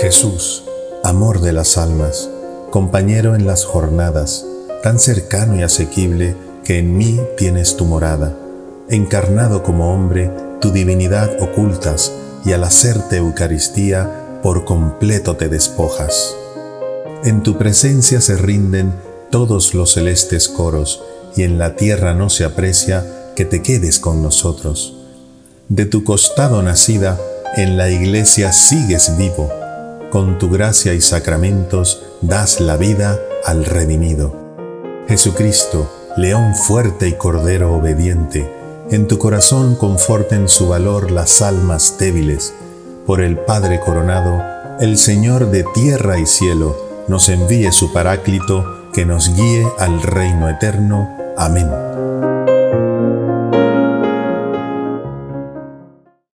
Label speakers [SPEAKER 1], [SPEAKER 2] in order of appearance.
[SPEAKER 1] Jesús, amor de las almas, compañero en las jornadas, tan cercano y asequible que en mí tienes tu morada. Encarnado como hombre, tu divinidad ocultas y al hacerte Eucaristía, por completo te despojas. En tu presencia se rinden todos los celestes coros y en la tierra no se aprecia que te quedes con nosotros. De tu costado nacida, en la iglesia sigues vivo, con tu gracia y sacramentos das la vida al redimido. Jesucristo, león fuerte y cordero obediente, en tu corazón conforten su valor las almas débiles. Por el Padre coronado, el Señor de tierra y cielo, nos envíe su Paráclito que nos guíe al reino eterno. Amén.